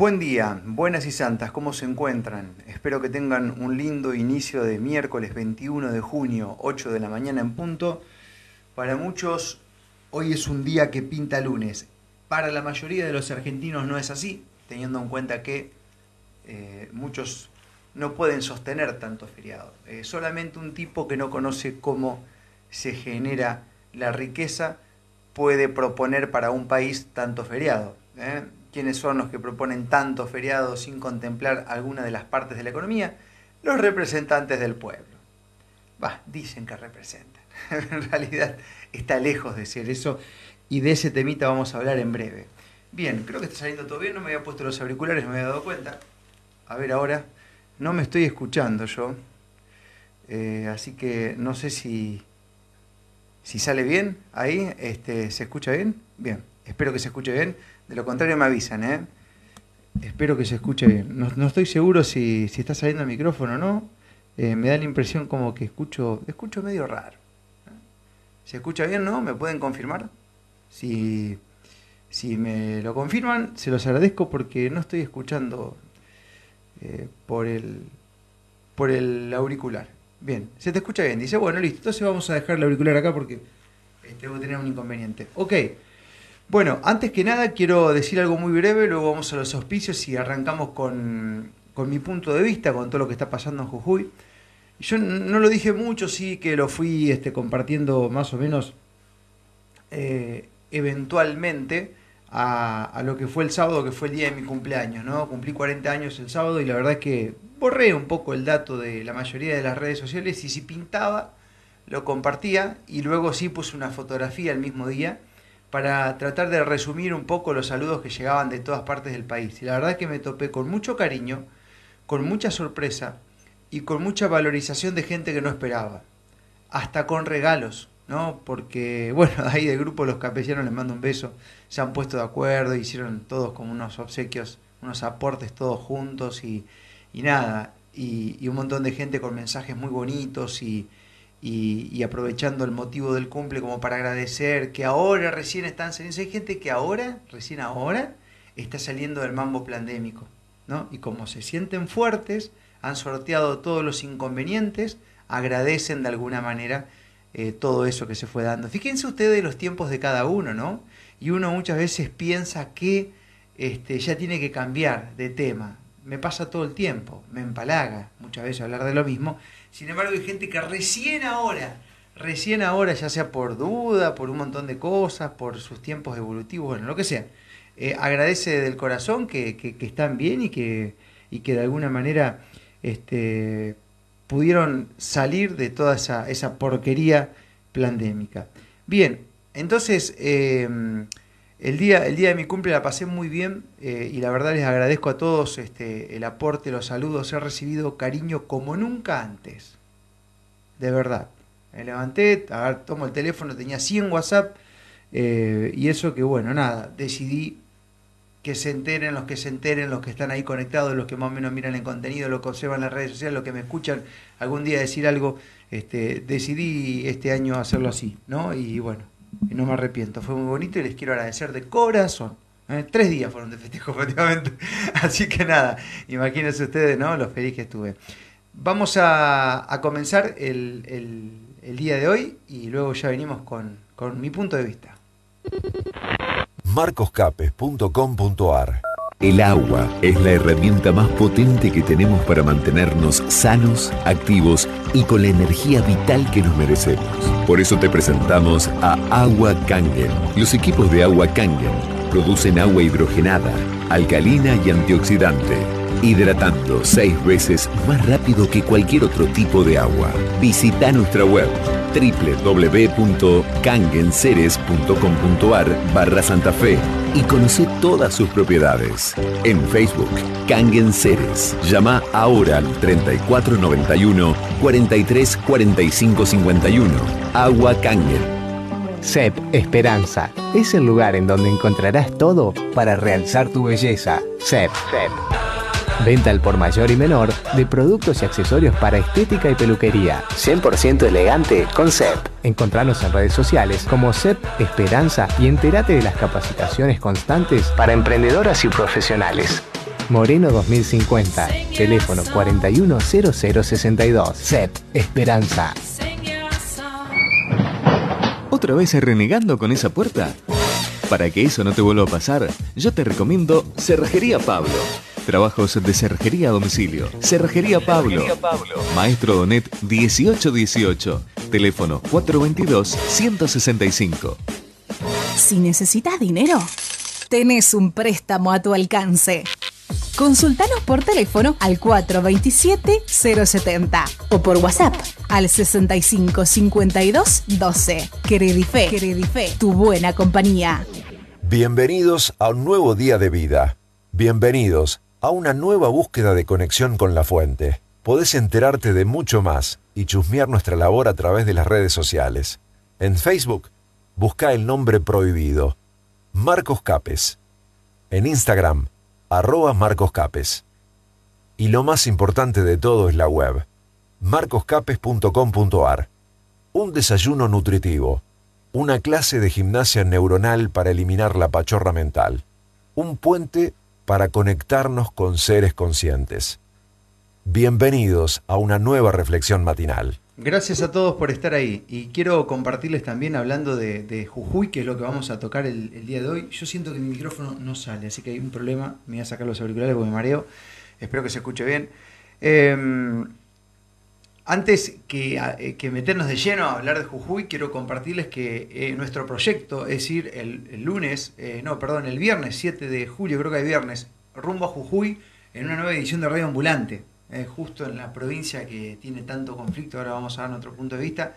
Buen día, buenas y santas, ¿cómo se encuentran? Espero que tengan un lindo inicio de miércoles 21 de junio, 8 de la mañana en punto. Para muchos, hoy es un día que pinta lunes. Para la mayoría de los argentinos no es así, teniendo en cuenta que eh, muchos no pueden sostener tanto feriado. Eh, solamente un tipo que no conoce cómo se genera la riqueza puede proponer para un país tanto feriado. ¿eh? ¿Quiénes son los que proponen tanto feriado sin contemplar alguna de las partes de la economía? Los representantes del pueblo. Bah, dicen que representan. en realidad está lejos de ser eso y de ese temita vamos a hablar en breve. Bien, creo que está saliendo todo bien, no me había puesto los auriculares, no me había dado cuenta. A ver ahora, no me estoy escuchando yo, eh, así que no sé si, si sale bien ahí, este, ¿se escucha bien? Bien, espero que se escuche bien. De lo contrario me avisan, ¿eh? Espero que se escuche bien. No, estoy seguro si, está saliendo el micrófono o no. Eh, me da la impresión como que escucho, escucho medio raro. ¿Se escucha bien, no? ¿Me pueden confirmar? Si, si me lo confirman, se los agradezco porque no estoy escuchando eh, por, el, por el auricular. Bien, se te escucha bien. Dice, bueno, listo, entonces vamos a dejar el auricular acá porque tengo que tener un inconveniente. Ok. Bueno, antes que nada quiero decir algo muy breve, luego vamos a los auspicios y arrancamos con, mi punto de vista, con todo lo que está pasando en Jujuy. Yo no lo dije mucho, sí que lo fui este, compartiendo más o menos eh, eventualmente a, lo que fue el sábado, que fue el día de mi cumpleaños, ¿no? Cumplí 40 años el sábado y la verdad es que borré un poco el dato de la mayoría de las redes sociales y si pintaba, lo compartía y luego sí puse una fotografía el mismo día para tratar de resumir un poco los saludos que llegaban de todas partes del país. Y la verdad es que me topé con mucho cariño, con mucha sorpresa y con mucha valorización de gente que no esperaba. Hasta con regalos, ¿no? Porque, bueno, ahí del grupo Los Capellanos les mando un beso. Se han puesto de acuerdo, hicieron todos como unos obsequios, unos aportes todos juntos y, nada. Y un montón de gente con mensajes muy bonitos y, y, aprovechando el motivo del cumple como para agradecer que ahora recién están saliendo. Hay gente que ahora, recién ahora, está saliendo del mambo pandémico, ¿no? Y como se sienten fuertes, han sorteado todos los inconvenientes, agradecen de alguna manera eh, todo eso que se fue dando. Fíjense ustedes los tiempos de cada uno, ¿no? Y uno muchas veces piensa que este, ya tiene que cambiar de tema. Me pasa todo el tiempo, me empalaga muchas veces hablar de lo mismo sin embargo, hay gente que recién ahora, recién ahora, ya sea por duda, por un montón de cosas, por sus tiempos evolutivos, bueno, lo que sea, eh, agradece del corazón que, que, están bien y que, y que de alguna manera este, pudieron salir de toda esa, esa porquería pandémica. Bien, entonces eh, el día, el día de mi cumple la pasé muy bien eh, y la verdad les agradezco a todos este, el aporte, los saludos. He recibido cariño como nunca antes. De verdad. Me levanté, tomo el teléfono, tenía 100 WhatsApp eh, y eso que bueno, nada, decidí que se enteren los que se enteren, los que están ahí conectados, los que más o menos miran el contenido, los que observan las redes sociales, los que me escuchan algún día decir algo, este, decidí este año hacerlo así, ¿no? Y bueno, y no me arrepiento. Fue muy bonito y les quiero agradecer de corazón. ¿eh? Tres días fueron de festejo, efectivamente. Así que nada, imagínense ustedes, ¿no? Lo feliz que estuve. Vamos a, comenzar el, el, día de hoy y luego ya venimos con, con mi punto de vista. marcoscapes.com.ar el agua es la herramienta más potente que tenemos para mantenernos sanos, activos y con la energía vital que nos merecemos. Por eso te presentamos a Agua Kangen. Los equipos de Agua Kangen producen agua hidrogenada, alcalina y antioxidante, hidratando seis veces más rápido que cualquier otro tipo de agua. Visita nuestra web www.kangenceres.com.ar barra Santa Fe y conoce todas sus propiedades. En Facebook, Kangen Ceres. Llama ahora al 3491 43 45 51. Agua Kangen. CEP Esperanza es el lugar en donde encontrarás todo para realzar tu belleza. CEP. Venta al por mayor y menor de productos y accesorios para estética y peluquería. 100% elegante con CEP. Encontranos en redes sociales como CEP Esperanza y entérate de las capacitaciones constantes para emprendedoras y profesionales. Moreno 2050. Teléfono 410062. CEP Esperanza. ¿Otra vez renegando con esa puerta? Para que eso no te vuelva a pasar, yo te recomiendo Cerrajería Pablo. Trabajos de cerrajería a domicilio. Cerrajería Pablo. Maestro Donet 1818. Teléfono 422-165. Si necesitas dinero, tenés un préstamo a tu alcance. Consultanos por teléfono al 427-070 o por WhatsApp al 6552 12. Credife, Credife, tu buena compañía. Bienvenidos a un nuevo día de vida. Bienvenidos a una nueva búsqueda de conexión con la fuente. Podés enterarte de mucho más y chusmear nuestra labor a través de las redes sociales. En Facebook, busca el nombre prohibido, Marcos Capes. En Instagram, arroba Marcos Capes. Y lo más importante de todo es la web, marcoscapes.com.ar. Un desayuno nutritivo, una clase de gimnasia neuronal para eliminar la pachorra mental, un puente para conectarnos con seres conscientes. Bienvenidos a una nueva reflexión matinal. Gracias a todos por estar ahí y quiero compartirles también hablando de, Jujuy, que es lo que vamos a tocar el, día de hoy. Yo siento que mi micrófono no sale, así que hay un problema. Me voy a sacar los auriculares porque me mareo. Espero que se escuche bien. Em, antes que, que, meternos de lleno a hablar de Jujuy, quiero compartirles que eh, nuestro proyecto, es decir, el, lunes, eh, no, perdón, el viernes 7 de julio, creo que hay viernes, rumbo a Jujuy en una nueva edición de Radio Ambulante eh, justo en la provincia que tiene tanto conflicto, ahora vamos a dar nuestro punto de vista.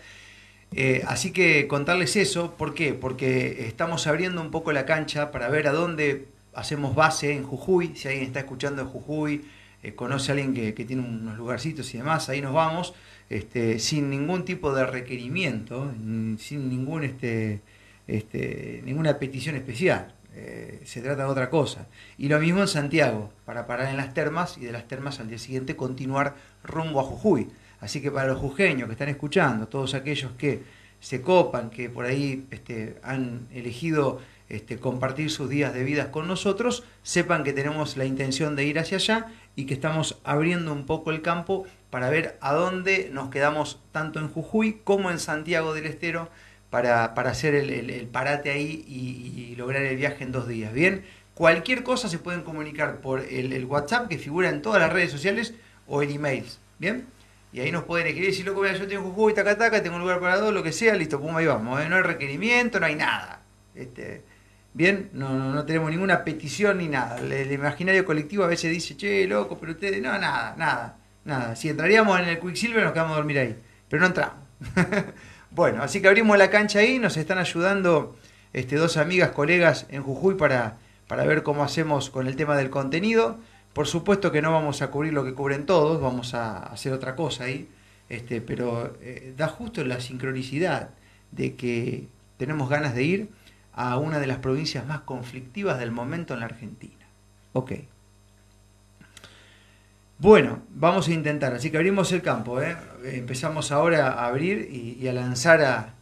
Eh, así que contarles eso, ¿por qué? Porque estamos abriendo un poco la cancha para ver a dónde hacemos base en Jujuy, si alguien está escuchando de Jujuy, eh, conoce a alguien que, tiene unos lugarcitos y demás, ahí nos vamos, este, sin ningún tipo de requerimiento, sin ningún, este, este, ninguna petición especial. Eh, se trata de otra cosa. Y lo mismo en Santiago, para parar en las termas y de las termas al día siguiente continuar rumbo a Jujuy. Así que para los jujeños que están escuchando, todos aquellos que se copan, que por ahí este, han elegido este, compartir sus días de vida con nosotros, sepan que tenemos la intención de ir hacia allá y que estamos abriendo un poco el campo para ver a dónde nos quedamos tanto en Jujuy como en Santiago del Estero para, hacer el, parate ahí y, lograr el viaje en dos días. Bien, cualquier cosa se pueden comunicar por el, WhatsApp que figura en todas las redes sociales o el email. Bien, y ahí nos pueden escribir, si loco, yo tengo Jujuy, taca, taca, tengo un lugar para dos, lo que sea, listo, pum, ahí vamos. ¿eh? No hay requerimiento, no hay nada. Este, bien, no, no, tenemos ninguna petición ni nada. El, imaginario colectivo a veces dice, che, loco, pero ustedes, no, nada, nada, nada. Si entraríamos en el Quicksilver nos quedamos a dormir ahí, pero no entramos. Bueno, así que abrimos la cancha ahí, nos están ayudando este, dos amigas, colegas en Jujuy para, para ver cómo hacemos con el tema del contenido. Por supuesto que no vamos a cubrir lo que cubren todos, vamos a hacer otra cosa ahí, este, pero eh, da justo la sincronicidad de que tenemos ganas de ir a una de las provincias más conflictivas del momento en la Argentina. Ok. Bueno, vamos a intentar, así que abrimos el campo, ¿eh? empezamos ahora a abrir y, a lanzar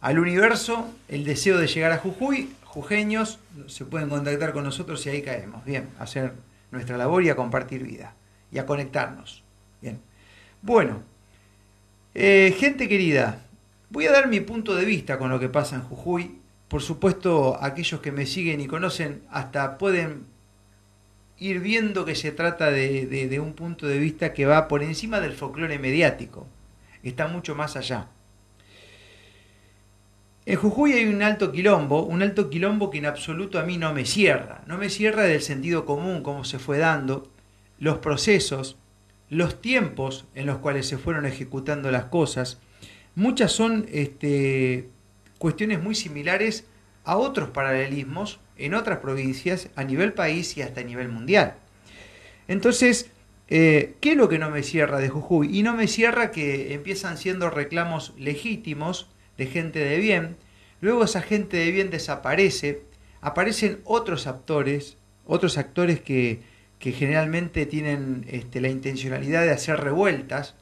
al universo el deseo de llegar a Jujuy. Jujeños se pueden contactar con nosotros y ahí caemos. Bien, a hacer nuestra labor y a compartir vida y a conectarnos. Bien. Bueno, eh, gente querida, voy a dar mi punto de vista con lo que pasa en Jujuy. Por supuesto, aquellos que me siguen y conocen hasta pueden ir viendo que se trata de, un punto de vista que va por encima del folclore mediático, está mucho más allá. En Jujuy hay un alto quilombo, un alto quilombo que en absoluto a mí no me cierra, no me cierra del sentido común, cómo se fue dando, los procesos, los tiempos en los cuales se fueron ejecutando las cosas, muchas son este, cuestiones muy similares a otros paralelismos en otras provincias a nivel país y hasta a nivel mundial. Entonces, eh, ¿qué es lo que no me cierra de Jujuy? Y no me cierra que empiezan siendo reclamos legítimos de gente de bien, luego esa gente de bien desaparece, aparecen otros actores, otros actores que, generalmente tienen este, la intencionalidad de hacer revueltas,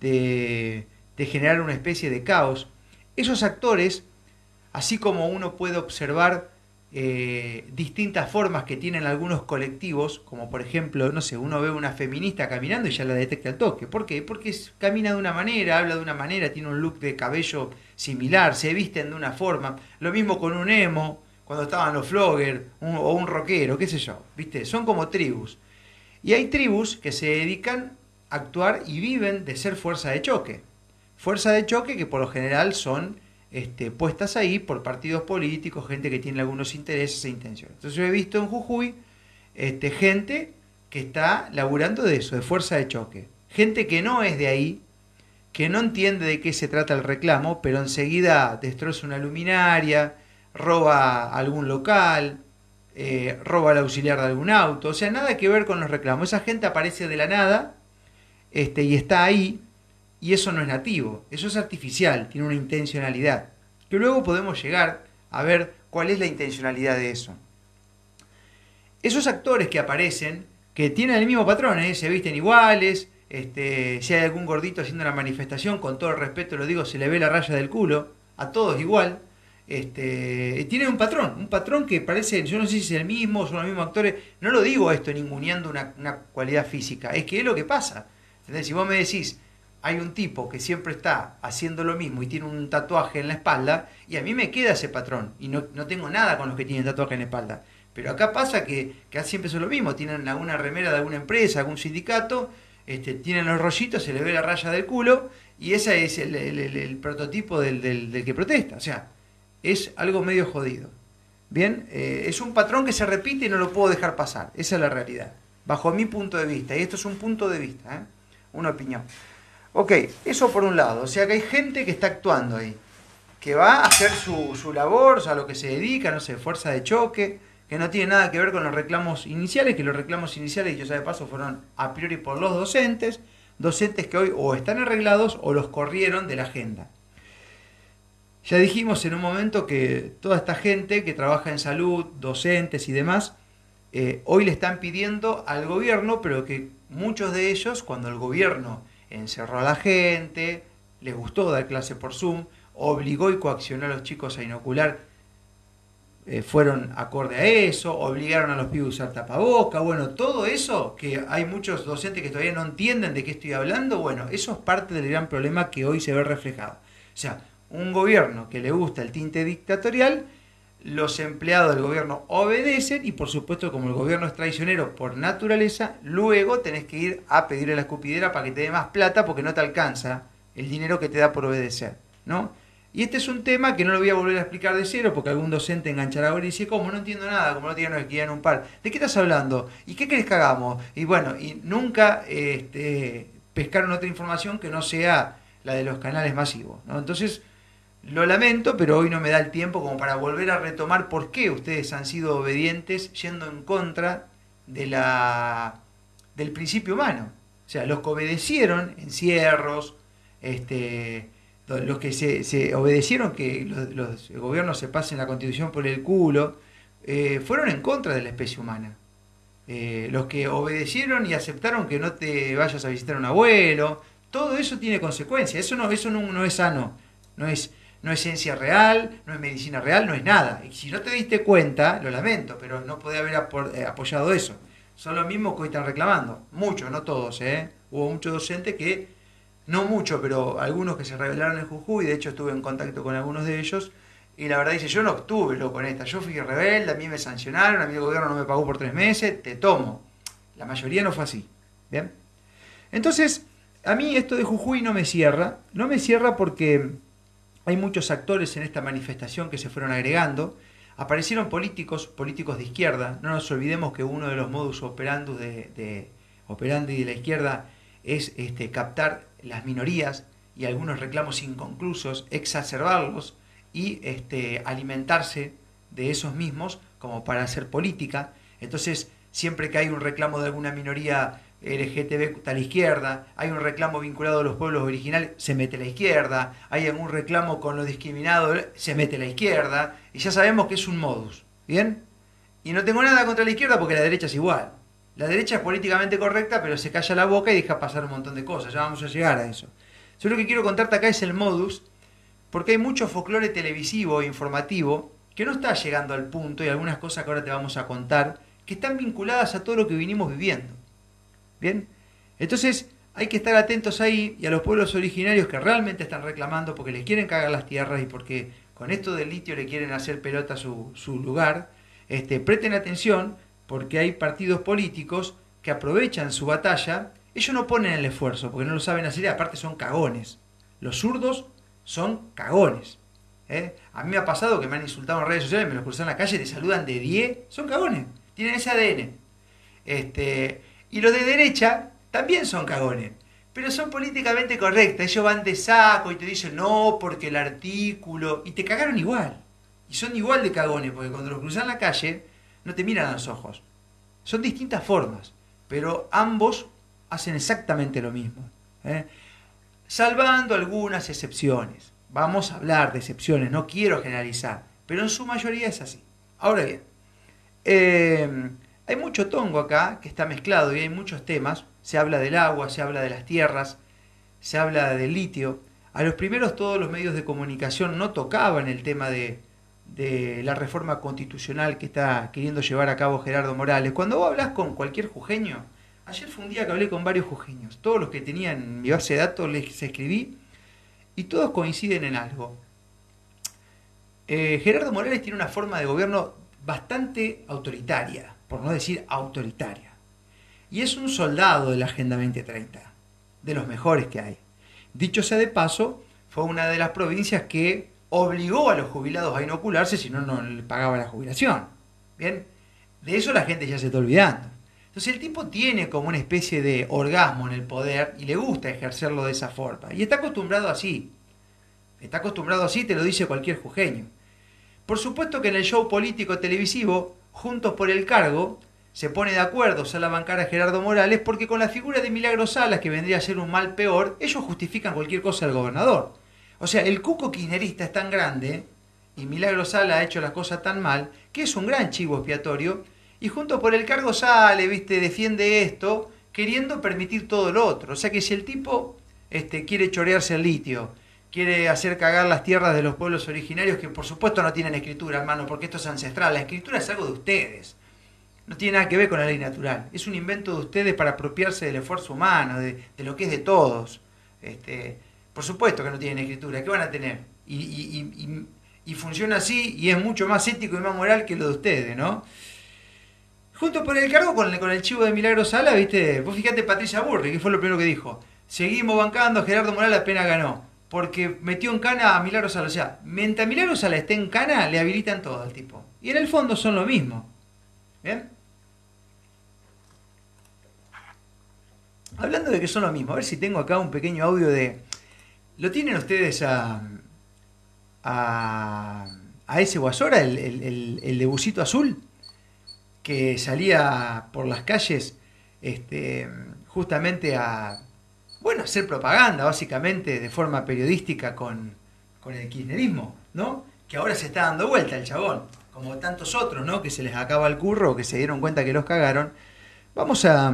de, de generar una especie de caos. Esos actores, así como uno puede observar eh, distintas formas que tienen algunos colectivos, como por ejemplo, no sé, uno ve una feminista caminando y ya la detecta al toque. ¿Por qué? Porque camina de una manera, habla de una manera, tiene un look de cabello similar, se visten de una forma. Lo mismo con un emo, cuando estaban los floggers, o un rockero, qué sé yo. ¿Viste? Son como tribus. Y hay tribus que se dedican a actuar y viven de ser fuerza de choque. Fuerza de choque que por lo general son este, puestas ahí por partidos políticos, gente que tiene algunos intereses e intenciones. Entonces yo he visto en Jujuy este, gente que está laburando de eso, de fuerza de choque. Gente que no es de ahí, que no entiende de qué se trata el reclamo, pero enseguida destroza una luminaria, roba algún local, eh, roba el auxiliar de algún auto, o sea, nada que ver con los reclamos. Esa gente aparece de la nada este, y está ahí y eso no es nativo, eso es artificial, tiene una intencionalidad. Que luego podemos llegar a ver cuál es la intencionalidad de eso. Esos actores que aparecen, que tienen el mismo patrón, ¿eh? se visten iguales, este, si hay algún gordito haciendo una manifestación, con todo el respeto lo digo, se le ve la raya del culo, a todos igual. Este, tienen un patrón, un patrón que parece, yo no sé si es el mismo, son los mismos actores, no lo digo esto ninguneando una, una cualidad física, es que es lo que pasa. Si vos me decís, hay un tipo que siempre está haciendo lo mismo y tiene un tatuaje en la espalda, y a mí me queda ese patrón, y no, tengo nada con los que tienen tatuaje en la espalda. Pero acá pasa que, que siempre son lo mismo, tienen alguna remera de alguna empresa, algún sindicato, este, tienen los rollitos, se le ve la raya del culo, y ese es el, prototipo del, del, que protesta. O sea, es algo medio jodido. Bien, eh, es un patrón que se repite y no lo puedo dejar pasar. Esa es la realidad, bajo mi punto de vista. Y esto es un punto de vista, ¿eh? una opinión. Ok, eso por un lado. O sea que hay gente que está actuando ahí, que va a hacer su, su labor, a lo que se dedica, no sé, fuerza de choque, que no tiene nada que ver con los reclamos iniciales, que los reclamos iniciales, yo ya de paso, fueron a priori por los docentes, docentes que hoy o están arreglados o los corrieron de la agenda. Ya dijimos en un momento que toda esta gente que trabaja en salud, docentes y demás, eh, hoy le están pidiendo al gobierno, pero que muchos de ellos, cuando el gobierno encerró a la gente, les gustó dar clase por Zoom, obligó y coaccionó a los chicos a inocular, eh, fueron acorde a eso, obligaron a los pibes a usar tapaboca, bueno, todo eso, que hay muchos docentes que todavía no entienden de qué estoy hablando, bueno, eso es parte del gran problema que hoy se ve reflejado. O sea, un gobierno que le gusta el tinte dictatorial, los empleados del gobierno obedecen y por supuesto como el gobierno es traicionero por naturaleza, luego tenés que ir a pedirle la escupidera para que te dé más plata porque no te alcanza el dinero que te da por obedecer, ¿no? Y este es un tema que no lo voy a volver a explicar de cero porque algún docente enganchará ahora y dice, ¿cómo? No entiendo nada, como no tienen que en un par. ¿De qué estás hablando? ¿Y qué querés que hagamos? Y bueno, y nunca este, pescaron otra información que no sea la de los canales masivos, ¿no? Entonces, lo lamento, pero hoy no me da el tiempo como para volver a retomar por qué ustedes han sido obedientes yendo en contra de la, del principio humano. O sea, los que obedecieron encierros, este, los que se, obedecieron que los, gobiernos se pasen la constitución por el culo, eh, fueron en contra de la especie humana. Eh, los que obedecieron y aceptaron que no te vayas a visitar a un abuelo, todo eso tiene consecuencias. Eso no, eso no, no es sano. No es, no es ciencia real, no es medicina real, no es nada. Y si no te diste cuenta, lo lamento, pero no podía haber eh, apoyado eso. Son los mismos que hoy están reclamando. Muchos, no todos, ¿eh? Hubo muchos docentes que, no muchos, pero algunos que se rebelaron en Jujuy, de hecho estuve en contacto con algunos de ellos, y la verdad dice, yo no obtuve lo con esta, yo fui rebelde, a mí me sancionaron, a mí el gobierno no me pagó por tres meses, te tomo. La mayoría no fue así. ¿Bien? Entonces, a mí esto de Jujuy no me cierra, no me cierra porque hay muchos actores en esta manifestación que se fueron agregando. Aparecieron políticos, políticos de izquierda. No nos olvidemos que uno de los modus operandi de, de, de la izquierda es este, captar las minorías y algunos reclamos inconclusos, exacerbarlos y este, alimentarse de esos mismos como para hacer política. Entonces, siempre que hay un reclamo de alguna minoría LGTB está la izquierda, hay un reclamo vinculado a los pueblos originales, se mete la izquierda, hay algún reclamo con los discriminados, se mete la izquierda, y ya sabemos que es un modus, ¿bien? Y no tengo nada contra la izquierda porque la derecha es igual. La derecha es políticamente correcta, pero se calla la boca y deja pasar un montón de cosas, ya vamos a llegar a eso. Yo lo que quiero contarte acá es el modus, porque hay mucho folclore televisivo e informativo que no está llegando al punto y algunas cosas que ahora te vamos a contar, que están vinculadas a todo lo que vinimos viviendo. ¿Bien? Entonces, hay que estar atentos ahí y a los pueblos originarios que realmente están reclamando porque les quieren cagar las tierras y porque con esto del litio le quieren hacer pelota su, su lugar, este, presten atención porque hay partidos políticos que aprovechan su batalla, ellos no ponen el esfuerzo porque no lo saben hacer y aparte son cagones. Los zurdos son cagones. ¿eh? A mí me ha pasado que me han insultado en redes sociales, me los cruzan en la calle, te saludan de 10, son cagones, tienen ese ADN. Este, y los de derecha también son cagones, pero son políticamente correctas. Ellos van de saco y te dicen no porque el artículo. Y te cagaron igual. Y son igual de cagones, porque cuando los cruzan la calle no te miran a los ojos. Son distintas formas, pero ambos hacen exactamente lo mismo. ¿eh? Salvando algunas excepciones. Vamos a hablar de excepciones, no quiero generalizar, pero en su mayoría es así. Ahora bien, eh, hay mucho tongo acá que está mezclado y hay muchos temas. Se habla del agua, se habla de las tierras, se habla del litio. A los primeros todos los medios de comunicación no tocaban el tema de, la reforma constitucional que está queriendo llevar a cabo Gerardo Morales. Cuando vos hablas con cualquier jujeño, ayer fue un día que hablé con varios jujeños, todos los que tenían mi base de datos les escribí y todos coinciden en algo. Eh, Gerardo Morales tiene una forma de gobierno bastante autoritaria por no decir autoritaria. Y es un soldado de la Agenda 2030, de los mejores que hay. Dicho sea de paso, fue una de las provincias que obligó a los jubilados a inocularse, si no, no le pagaba la jubilación. Bien, de eso la gente ya se está olvidando. Entonces el tipo tiene como una especie de orgasmo en el poder y le gusta ejercerlo de esa forma. Y está acostumbrado así. Está acostumbrado así, te lo dice cualquier jujeño. Por supuesto que en el show político televisivo Juntos por el Cargo se pone de acuerdo Sala Bancara Gerardo Morales porque con la figura de Milagro Salas, que vendría a ser un mal peor, ellos justifican cualquier cosa al gobernador. O sea, el cuco kirchnerista es tan grande y Milagro Sala ha hecho las cosas tan mal que es un gran chivo expiatorio y Juntos por el Cargo sale, viste, defiende esto queriendo permitir todo lo otro. O sea que si el tipo este, quiere chorearse el litio, quiere hacer cagar las tierras de los pueblos originarios que por supuesto no tienen escritura, hermano, porque esto es ancestral. La escritura es algo de ustedes. No tiene nada que ver con la ley natural. Es un invento de ustedes para apropiarse del esfuerzo humano, de, lo que es de todos. Este, por supuesto que no tienen escritura. ¿Qué van a tener? Y, funciona así y es mucho más ético y más moral que lo de ustedes, ¿no? Junto por el cargo con el, con el chivo de Milagro Sala, ¿viste? Vos fíjate Patricia Burri, que fue lo primero que dijo. Seguimos bancando, Gerardo Morales apenas ganó porque metió en cana a Milagro Sala. O sea, mientras Milagro Sala esté en cana, le habilitan todo al tipo. Y en el fondo son lo mismo. ¿Bien? Hablando de que son lo mismo, a ver si tengo acá un pequeño audio de... ¿Lo tienen ustedes a... a, a ese Guasora, el, el, el, Busito Azul? Que salía por las calles este, justamente a bueno, hacer propaganda básicamente de forma periodística con, el kirchnerismo, ¿no? Que ahora se está dando vuelta el chabón, como tantos otros, ¿no? Que se les acaba el curro, que se dieron cuenta que los cagaron. Vamos a,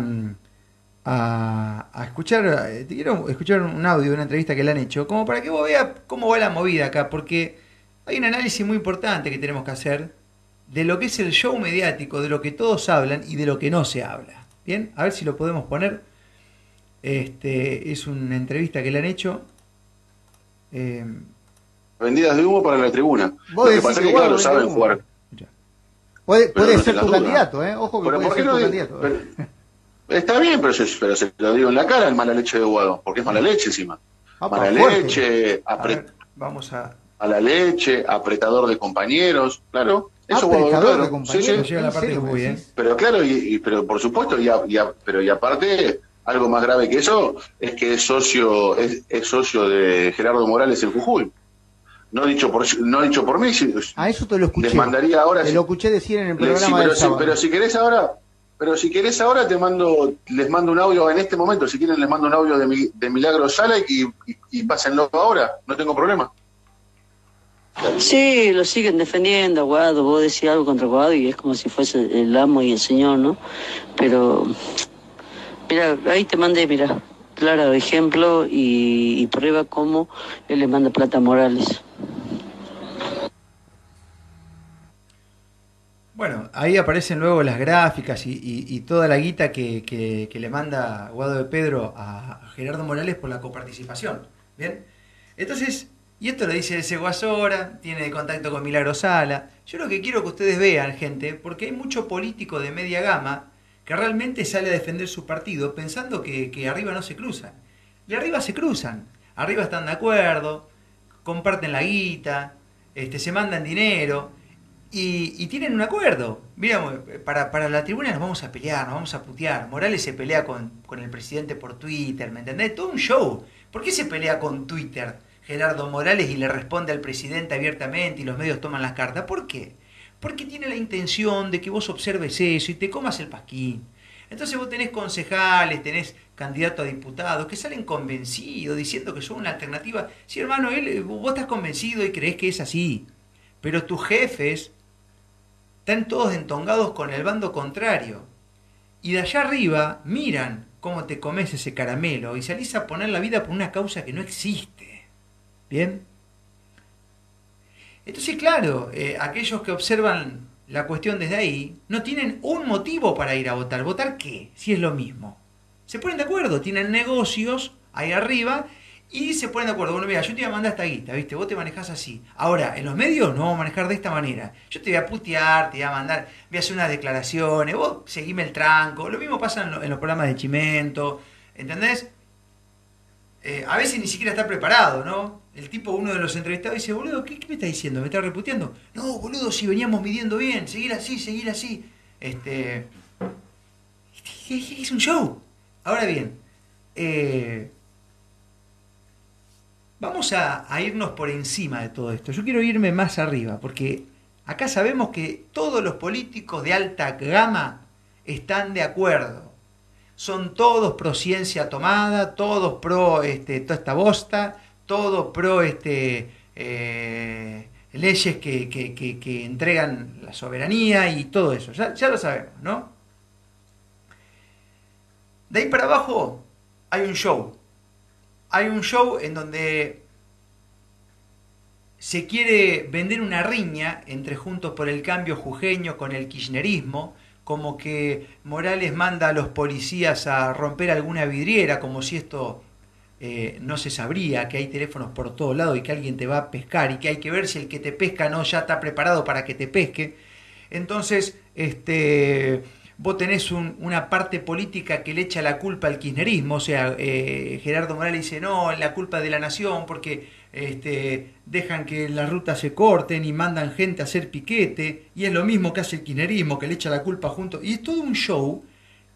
a, escuchar, eh, quiero escuchar un audio una entrevista que le han hecho, como para que vos veas cómo va la movida acá, porque hay un análisis muy importante que tenemos que hacer de lo que es el show mediático, de lo que todos hablan y de lo que no se habla. Bien, a ver si lo podemos poner. Este, es una entrevista que le han hecho. Eh, Vendidas de humo para la tribuna. Lo que pasa es que, claro, saben jugar. Puede, puede ser tu candidato, ¿eh? Ojo que puede ser tu candidato. está bien, pero se, pero se lo digo en la cara el mala leche de Guado, porque es mala leche encima. mala leche, vamos a... la leche, apretador de compañeros, claro. Eso apretador de compañeros. Sí, sí. Pero claro, y, pero por supuesto, y, pero y aparte algo más grave que eso es que es socio es, socio de Gerardo Morales en Jujuy. No dicho por no dicho por mí. A eso te lo escuché. Les mandaría ahora. Te lo escuché decir en el programa. pero, si, pero si querés ahora, pero si querés ahora te mando les mando un audio en este momento. Si quieren les mando un audio de, de Milagro Sala y, y, pásenlo ahora. No tengo problema. Sí, lo siguen defendiendo, Guado. Vos decís algo contra Guado y es como si fuese el amo y el señor, ¿no? Pero Mira, ahí te mandé, mira, claro ejemplo y, prueba cómo él le manda plata a Morales. Bueno, ahí aparecen luego las gráficas y, toda la guita que, le manda Guado de Pedro a Gerardo Morales por la coparticipación. ¿Bien? Entonces, y esto lo dice ese Guasora, tiene contacto con Milagro Sala. Yo lo que quiero que ustedes vean, gente, porque hay mucho político de media gama que realmente sale a defender su partido pensando que, que arriba no se cruzan. Y arriba se cruzan. Arriba están de acuerdo, comparten la guita, este, se mandan dinero y, tienen un acuerdo. Mira, para, para, la tribuna nos vamos a pelear, nos vamos a putear. Morales se pelea con, con el presidente por Twitter, ¿me entendés? Todo un show. ¿Por qué se pelea con Twitter Gerardo Morales y le responde al presidente abiertamente y los medios toman las cartas? ¿Por qué? Porque tiene la intención de que vos observes eso y te comas el pasquín. Entonces vos tenés concejales, tenés candidatos a diputados que salen convencidos diciendo que son una alternativa. Sí, hermano, él, vos estás convencido y crees que es así. Pero tus jefes están todos entongados con el bando contrario. Y de allá arriba miran cómo te comes ese caramelo y salís a poner la vida por una causa que no existe. ¿Bien? Entonces, claro, eh, aquellos que observan la cuestión desde ahí no tienen un motivo para ir a votar. ¿Votar qué? Si es lo mismo. Se ponen de acuerdo, tienen negocios ahí arriba y se ponen de acuerdo. Bueno, mira, yo te voy a mandar esta guita, ¿viste? Vos te manejás así. Ahora, en los medios no vamos a manejar de esta manera. Yo te voy a putear, te voy a mandar, voy a hacer unas declaraciones, vos seguime el tranco. Lo mismo pasa en, los programas de Chimento, ¿entendés? Eh, a veces ni siquiera está preparado, ¿no? El tipo, uno de los entrevistados, dice, boludo, ¿qué, me está diciendo? ¿Me está reputeando? No, boludo, si veníamos midiendo bien, seguir así, seguir así. Este. Es un show. Ahora bien, eh, Vamos a, irnos por encima de todo esto. Yo quiero irme más arriba, porque acá sabemos que todos los políticos de alta gama están de acuerdo. Son todos pro ciencia tomada, todos pro este, toda esta bosta, todos pro este, eh, leyes que, entregan la soberanía y todo eso. Ya, ya lo sabemos, ¿no? De ahí para abajo hay un show hay un show en donde se quiere vender una riña entre Juntos por el Cambio jujeño con el kirchnerismo, como que Morales manda a los policías a romper alguna vidriera, como si esto eh, no se sabría, que hay teléfonos por todos lados y que alguien te va a pescar y que hay que ver si el que te pesca no ya está preparado para que te pesque. Entonces, este vos tenés una parte política que le echa la culpa al kirchnerismo, o sea, eh, Gerardo Morales dice, no, la culpa de la nación porque este, dejan que las rutas se corten y mandan gente a hacer piquete, y es lo mismo que hace el kirchnerismo, que le echa la culpa junto, y es todo un show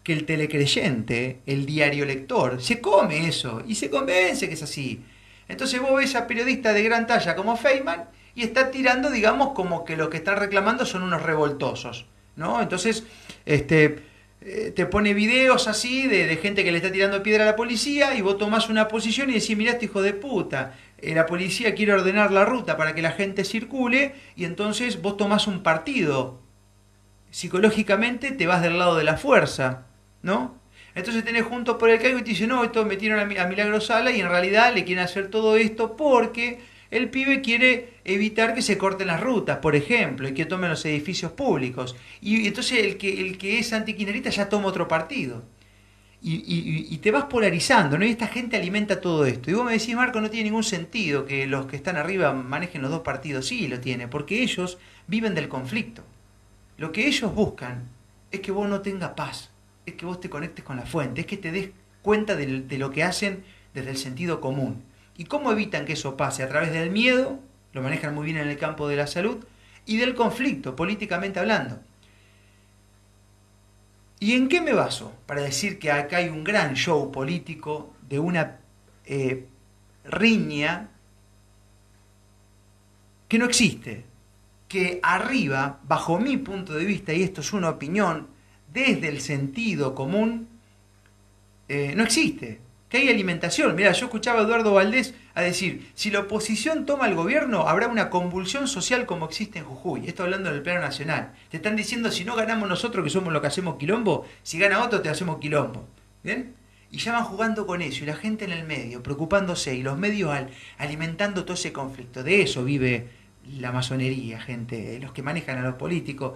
que el telecreyente, el diario lector, se come eso y se convence que es así. Entonces vos ves a periodistas de gran talla como Feynman y está tirando, digamos, como que lo que están reclamando son unos revoltosos. ¿no? Entonces, este, eh, te pone videos así de, gente que le está tirando piedra a la policía y vos tomás una posición y decís, mirá este hijo de puta, la policía quiere ordenar la ruta para que la gente circule y entonces vos tomás un partido. Psicológicamente te vas del lado de la fuerza, ¿no? Entonces tenés juntos por el cargo y te dicen, no, esto metieron a Milagro Sala y en realidad le quieren hacer todo esto porque el pibe quiere evitar que se corten las rutas, por ejemplo, y que tomen los edificios públicos. Y entonces el que, el que es antiquinarista ya toma otro partido. Y, te vas polarizando, ¿no? Y esta gente alimenta todo esto. Y vos me decís, Marco, no tiene ningún sentido que los que están arriba manejen los dos partidos. Sí, lo tiene, porque ellos viven del conflicto. Lo que ellos buscan es que vos no tengas paz, es que vos te conectes con la fuente, es que te des cuenta de lo que hacen desde el sentido común. ¿Y cómo evitan que eso pase? A través del miedo, lo manejan muy bien en el campo de la salud, y del conflicto, políticamente hablando. ¿Y en qué me baso para decir que acá hay un gran show político de una eh, riña que no existe? Que arriba, bajo mi punto de vista, y esto es una opinión, desde el sentido común, eh, no existe que hay alimentación. Mira, yo escuchaba a Eduardo Valdés a decir, si la oposición toma el gobierno, habrá una convulsión social como existe en Jujuy. Esto hablando del plano nacional. Te están diciendo, si no ganamos nosotros, que somos los que hacemos quilombo, si gana otro, te hacemos quilombo. ¿Bien? Y ya van jugando con eso, y la gente en el medio, preocupándose, y los medios alimentando todo ese conflicto. De eso vive la masonería, gente, los que manejan a los políticos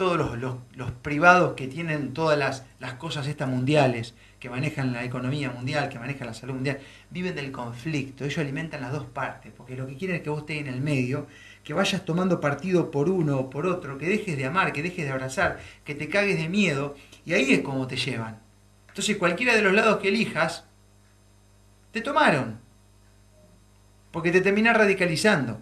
todos los, privados que tienen todas las, las cosas estas mundiales, que manejan la economía mundial, que manejan la salud mundial, viven del conflicto, ellos alimentan las dos partes, porque lo que quieren es que vos estés en el medio, que vayas tomando partido por uno o por otro, que dejes de amar, que dejes de abrazar, que te cagues de miedo, y ahí es como te llevan. Entonces cualquiera de los lados que elijas, te tomaron, porque te terminan radicalizando,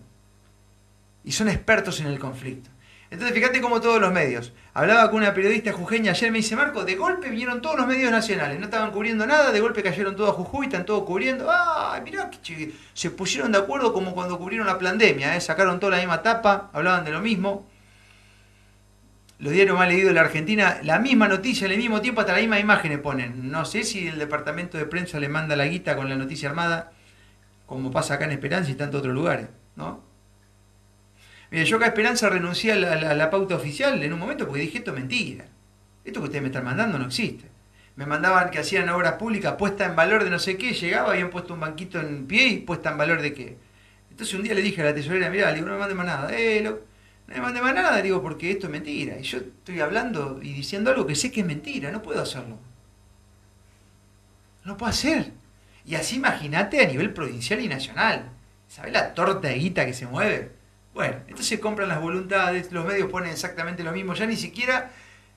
y son expertos en el conflicto. Entonces, fíjate cómo todos los medios. Hablaba con una periodista jujeña ayer, me dice, Marco, de golpe vinieron todos los medios nacionales, no estaban cubriendo nada, de golpe cayeron todos a Jujuy, están todos cubriendo. ¡Ay, mirá! Que se pusieron de acuerdo como cuando cubrieron la pandemia, ¿eh? sacaron toda la misma tapa, hablaban de lo mismo. Los diarios más leídos de la Argentina, la misma noticia, al mismo tiempo, hasta la misma imagen ponen. No sé si el departamento de prensa le manda la guita con la noticia armada, como pasa acá en Esperanza y tantos otros lugares, ¿no? Mira, yo acá Esperanza renuncié a la, pauta oficial en un momento porque dije esto es mentira. Esto que ustedes me están mandando no existe. Me mandaban que hacían obras públicas puesta en valor de no sé qué, llegaba, habían puesto un banquito en pie y puesta en valor de qué. Entonces un día le dije a la tesorera, mirá, le digo, no me mande más nada. Eh, no me mande más nada, digo, porque esto es mentira. Y yo estoy hablando y diciendo algo que sé que es mentira, no puedo hacerlo. No puedo hacer. Y así imagínate a nivel provincial y nacional. ¿Sabes la torta de guita que se mueve? Bueno, entonces compran las voluntades, los medios ponen exactamente lo mismo, ya ni siquiera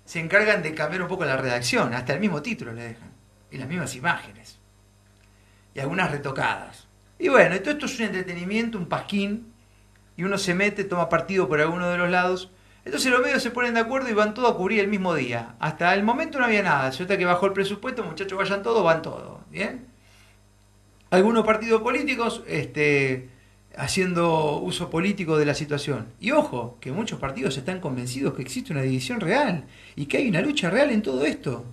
se encargan de cambiar un poco la redacción, hasta el mismo título le dejan, y las mismas imágenes, y algunas retocadas. Y bueno, esto es un entretenimiento, un pasquín, y uno se mete, toma partido por alguno de los lados, entonces los medios se ponen de acuerdo y van todos a cubrir el mismo día. Hasta el momento no había nada, hasta que bajó el presupuesto, muchachos vayan todos, van todos, ¿bien? Algunos partidos políticos, este haciendo uso político de la situación. Y ojo, que muchos partidos están convencidos que existe una división real y que hay una lucha real en todo esto.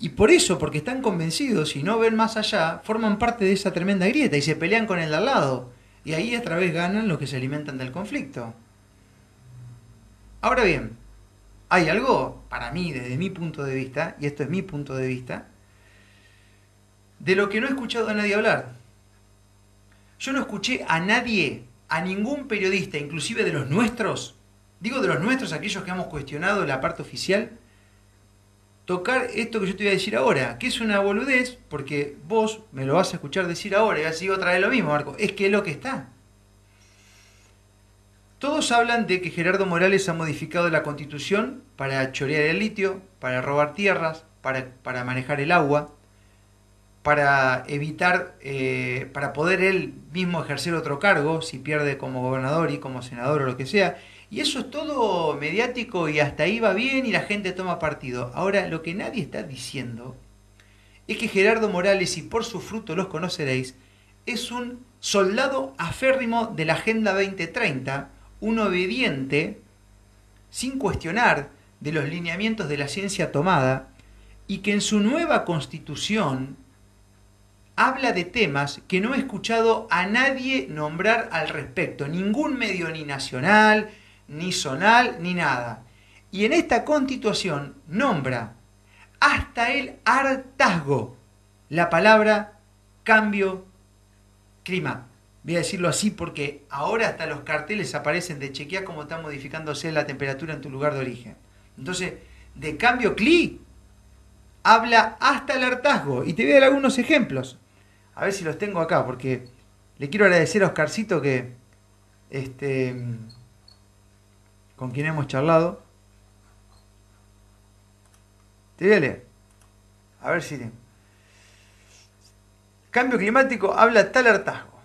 Y por eso, porque están convencidos y no ven más allá, forman parte de esa tremenda grieta y se pelean con el de al lado. Y ahí a través ganan los que se alimentan del conflicto. Ahora bien, hay algo, para mí, desde mi punto de vista, y esto es mi punto de vista, de lo que no he escuchado a nadie hablar. Yo no escuché a nadie, a ningún periodista, inclusive de los nuestros, digo de los nuestros, aquellos que hemos cuestionado la parte oficial, tocar esto que yo te voy a decir ahora, que es una boludez, porque vos me lo vas a escuchar decir ahora y así otra vez lo mismo, Marco, es que es lo que está. Todos hablan de que Gerardo Morales ha modificado la constitución para chorear el litio, para robar tierras, para, para manejar el agua, para evitar, eh, para poder él mismo ejercer otro cargo, si pierde como gobernador y como senador o lo que sea. Y eso es todo mediático y hasta ahí va bien y la gente toma partido. Ahora, lo que nadie está diciendo es que Gerardo Morales, y por su fruto los conoceréis, es un soldado aférrimo de la Agenda 2030, un obediente, sin cuestionar, de los lineamientos de la ciencia tomada, y que en su nueva constitución, habla de temas que no he escuchado a nadie nombrar al respecto, ningún medio ni nacional, ni zonal, ni nada. Y en esta constitución nombra hasta el hartazgo la palabra cambio clima. Voy a decirlo así porque ahora hasta los carteles aparecen de chequear cómo está modificándose la temperatura en tu lugar de origen. Entonces, de cambio CLI habla hasta el hartazgo. Y te voy a dar algunos ejemplos. A ver si los tengo acá, porque le quiero agradecer a Oscarcito que este con quien hemos charlado. Te a. A ver si. Cambio climático habla tal hartazgo.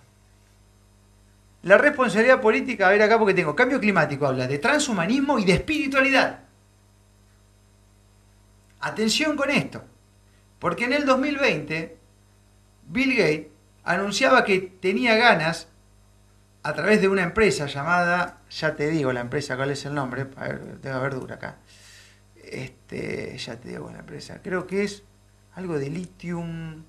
La responsabilidad política, a ver acá porque tengo. Cambio climático habla de transhumanismo y de espiritualidad. Atención con esto. Porque en el 2020 Bill Gates anunciaba que tenía ganas, a través de una empresa llamada, ya te digo la empresa, cuál es el nombre, a ver, debe haber dura acá. Este, ya te digo la empresa, creo que es algo de lithium,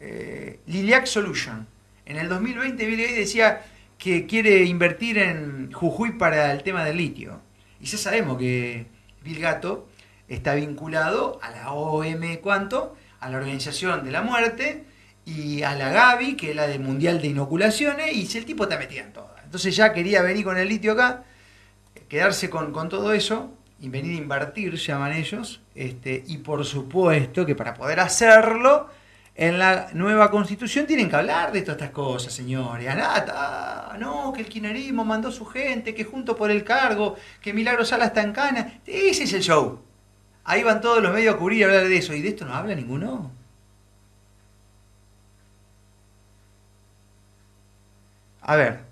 eh, Liliac Solution. En el 2020 Bill Gates decía que quiere invertir en Jujuy para el tema del litio. Y ya sabemos que Bill Gato está vinculado a la OM, ¿cuánto? A la Organización de la Muerte y a la Gavi, que es la del Mundial de Inoculaciones, y el tipo está metido en todo. Entonces ya quería venir con el litio acá, quedarse con, todo eso y venir a invertir, llaman ellos, este, y por supuesto que para poder hacerlo, en la nueva constitución tienen que hablar de todas estas cosas, señores. Anata, no, que el kirchnerismo mandó su gente, que junto por el cargo, que Milagro Sala está en cana. Ese es el show. Ahí van todos los medios a cubrir y hablar de eso. ¿Y de esto no habla ninguno? A ver.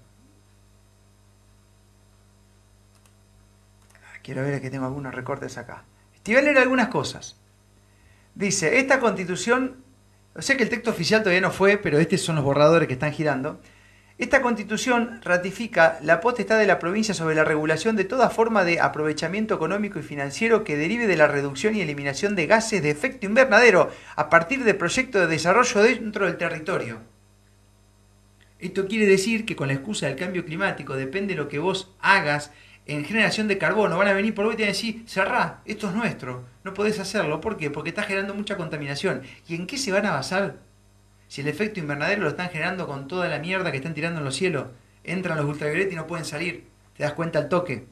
Quiero ver que tengo algunos recortes acá. Te voy leer algunas cosas. Dice, esta constitución, o sea que el texto oficial todavía no fue, pero estos son los borradores que están girando. Esta constitución ratifica la potestad de la provincia sobre la regulación de toda forma de aprovechamiento económico y financiero que derive de la reducción y eliminación de gases de efecto invernadero a partir de proyectos de desarrollo dentro del territorio. Esto quiere decir que con la excusa del cambio climático depende de lo que vos hagas en generación de carbono. Van a venir por vos y te van a decir, cerrá, esto es nuestro. No podés hacerlo. ¿Por qué? Porque está generando mucha contaminación. ¿Y en qué se van a basar? Si el efecto invernadero lo están generando con toda la mierda que están tirando en los cielos. Entran los ultravioletas y no pueden salir. Te das cuenta al toque.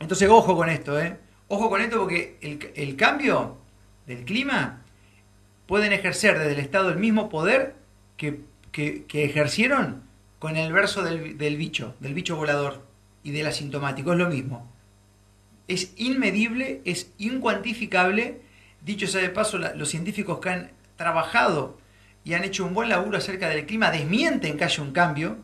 Entonces, ojo con esto, ¿eh? Ojo con esto porque el, cambio del clima pueden ejercer desde el Estado el mismo poder que, que, que ejercieron con el verso del, del, bicho, del bicho volador y del asintomático. Es lo mismo. Es inmedible, es incuantificable. Dicho sea de paso, los científicos que han trabajado y han hecho un buen laburo acerca del clima desmienten que haya un cambio,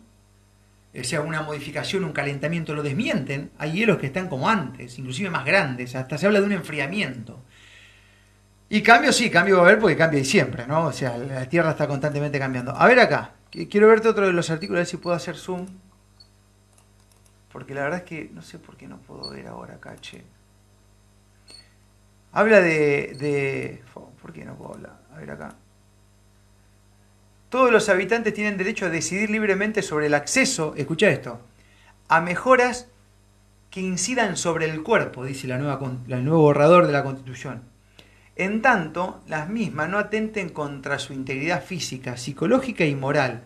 o sea, una modificación, un calentamiento, lo desmienten. Hay hielos que están como antes, inclusive más grandes, hasta se habla de un enfriamiento. Y cambio, sí, cambio va a haber porque cambia siempre, ¿no? O sea, la Tierra está constantemente cambiando. A ver acá, quiero verte otro de los artículos, a ver si puedo hacer zoom. Porque la verdad es que no sé por qué no puedo ver ahora acá, che. Habla de, de... ¿Por qué no puedo hablar? A ver acá. Todos los habitantes tienen derecho a decidir libremente sobre el acceso, escucha esto, a mejoras que incidan sobre el cuerpo, dice la nueva, el nuevo borrador de la Constitución en tanto las mismas no atenten contra su integridad física, psicológica y moral,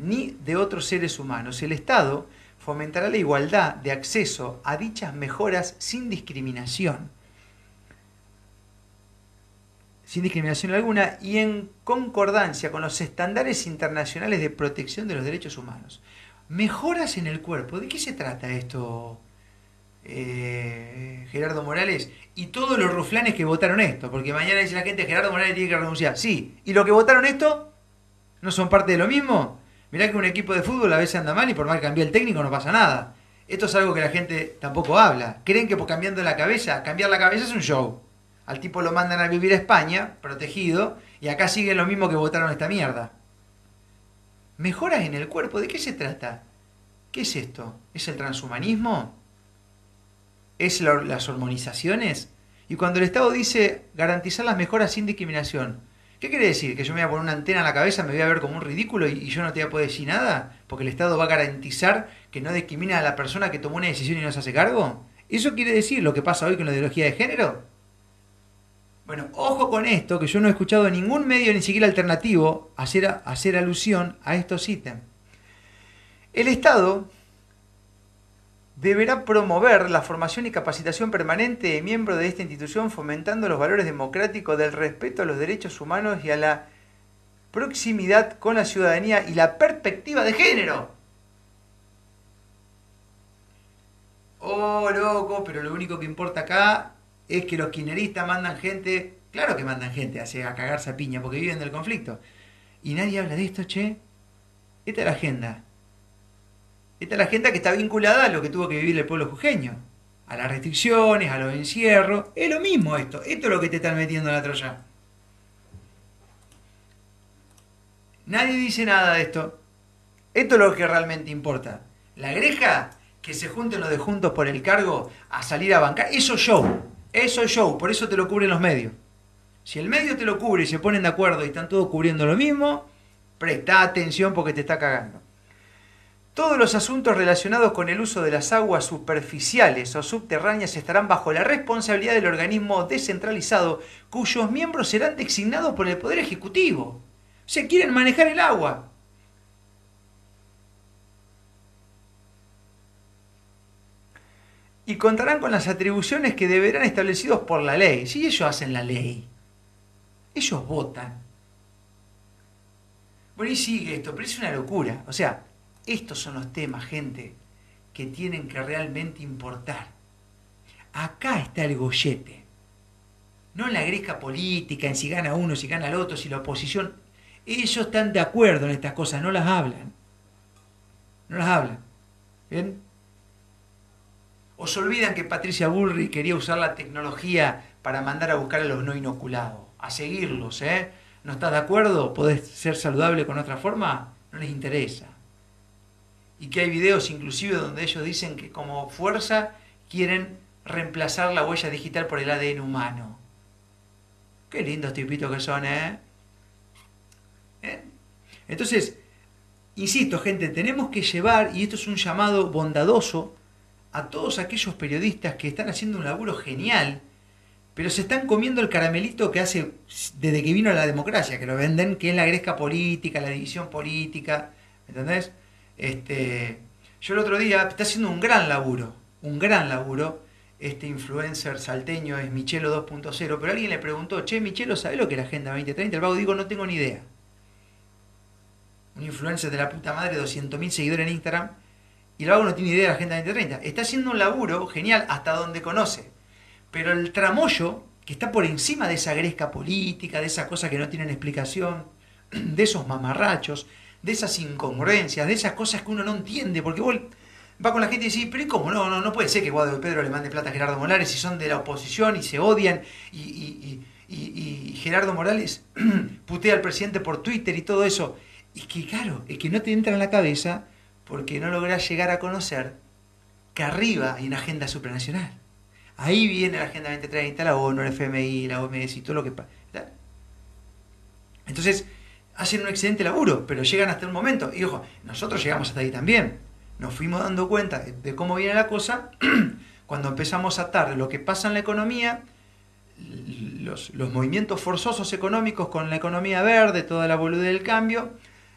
ni de otros seres humanos. El Estado fomentará la igualdad de acceso a dichas mejoras sin discriminación. Sin discriminación alguna y en concordancia con los estándares internacionales de protección de los derechos humanos. Mejoras en el cuerpo. ¿De qué se trata esto, eh, Gerardo Morales? y todos los ruflanes que votaron esto. Porque mañana dice la gente, Gerardo Morales tiene que renunciar. Sí, ¿y los que votaron esto no son parte de lo mismo? Mirá que un equipo de fútbol a veces anda mal y por mal cambie el técnico no pasa nada. Esto es algo que la gente tampoco habla. Creen que por cambiando la cabeza, cambiar la cabeza es un show. Al tipo lo mandan a vivir a España, protegido, y acá siguen los mismos que votaron esta mierda. ¿Mejoras en el cuerpo? ¿De qué se trata? ¿Qué es esto? ¿Es el transhumanismo? es las hormonizaciones. Y cuando el Estado dice garantizar las mejoras sin discriminación, ¿qué quiere decir? ¿Que yo me voy a poner una antena en la cabeza, me voy a ver como un ridículo y, yo no te voy a poder decir nada? ¿Porque el Estado va a garantizar que no discrimina a la persona que tomó una decisión y no se hace cargo? ¿Eso quiere decir lo que pasa hoy con la ideología de género? Bueno, ojo con esto, que yo no he escuchado en ningún medio, ni siquiera alternativo, hacer, hacer alusión a estos ítems. El Estado deberá promover la formación y capacitación permanente de miembros de esta institución fomentando los valores democráticos del respeto a los derechos humanos y a la proximidad con la ciudadanía y la perspectiva de género. Oh, loco, pero lo único que importa acá es que los quineristas mandan gente, claro que mandan gente a, a cagarse a piña porque viven del conflicto. Y nadie habla de esto, che. Esta es la agenda. Esta es la agenda que está vinculada a lo que tuvo que vivir el pueblo jujeño. A las restricciones, a los encierros. Es lo mismo esto. Esto es lo que te están metiendo en la Troya. Nadie dice nada de esto. Esto es lo que realmente importa. La greja, que se junten los de juntos por el cargo a salir a bancar. Eso es show. Eso es show. Por eso te lo cubren los medios. Si el medio te lo cubre y se ponen de acuerdo y están todos cubriendo lo mismo, presta atención porque te está cagando. Todos los asuntos relacionados con el uso de las aguas superficiales o subterráneas estarán bajo la responsabilidad del organismo descentralizado cuyos miembros serán designados por el Poder Ejecutivo. O sea, quieren manejar el agua. Y contarán con las atribuciones que deberán establecidos por la ley. Si ellos hacen la ley, ellos votan. Bueno, y sigue esto, pero es una locura. O sea, estos son los temas, gente, que tienen que realmente importar. Acá está el gollete. No en la gresca política, en si gana uno, si gana el otro, si la oposición. Ellos están de acuerdo en estas cosas, no las hablan. No las hablan. ¿Bien? O se olvidan que Patricia Bullrich quería usar la tecnología para mandar a buscar a los no inoculados, a seguirlos, ¿eh? ¿No estás de acuerdo? ¿Podés ser saludable con otra forma? No les interesa. Y que hay videos inclusive donde ellos dicen que como fuerza quieren reemplazar la huella digital por el ADN humano. Qué lindos tipitos que son, ¿eh? ¿eh? Entonces, insisto, gente, tenemos que llevar, y esto es un llamado bondadoso, a todos aquellos periodistas que están haciendo un laburo genial, pero se están comiendo el caramelito que hace desde que vino la democracia, que lo venden, que es la gresca política, la división política, ¿entendés? Este, yo el otro día está haciendo un gran laburo, un gran laburo, este influencer salteño es Michelo 2.0, pero alguien le preguntó, che, Michelo, ¿sabe lo que es la Agenda 2030? El vago digo, no tengo ni idea. Un influencer de la puta madre, 200.000 seguidores en Instagram, y el vago no tiene idea de la Agenda 2030. Está haciendo un laburo genial hasta donde conoce. Pero el tramollo, que está por encima de esa gresca política, de esas cosas que no tienen explicación, de esos mamarrachos, de esas incongruencias, de esas cosas que uno no entiende, porque vos va con la gente y dice, pero ¿y cómo? No, no, no puede ser que Guado de Pedro le mande plata a Gerardo Morales si son de la oposición y se odian y, y, y, y Gerardo Morales putea al presidente por Twitter y todo eso. Y que claro, es que no te entra en la cabeza porque no lográs llegar a conocer que arriba hay una agenda supranacional. Ahí viene la Agenda 2030, la ONU, el FMI, la OMS y todo lo que pasa. Entonces, hacen un excelente laburo, pero llegan hasta un momento. Y ojo, nosotros llegamos hasta ahí también. Nos fuimos dando cuenta de cómo viene la cosa cuando empezamos a atar lo que pasa en la economía, los, los movimientos forzosos económicos con la economía verde, toda la boludez del cambio,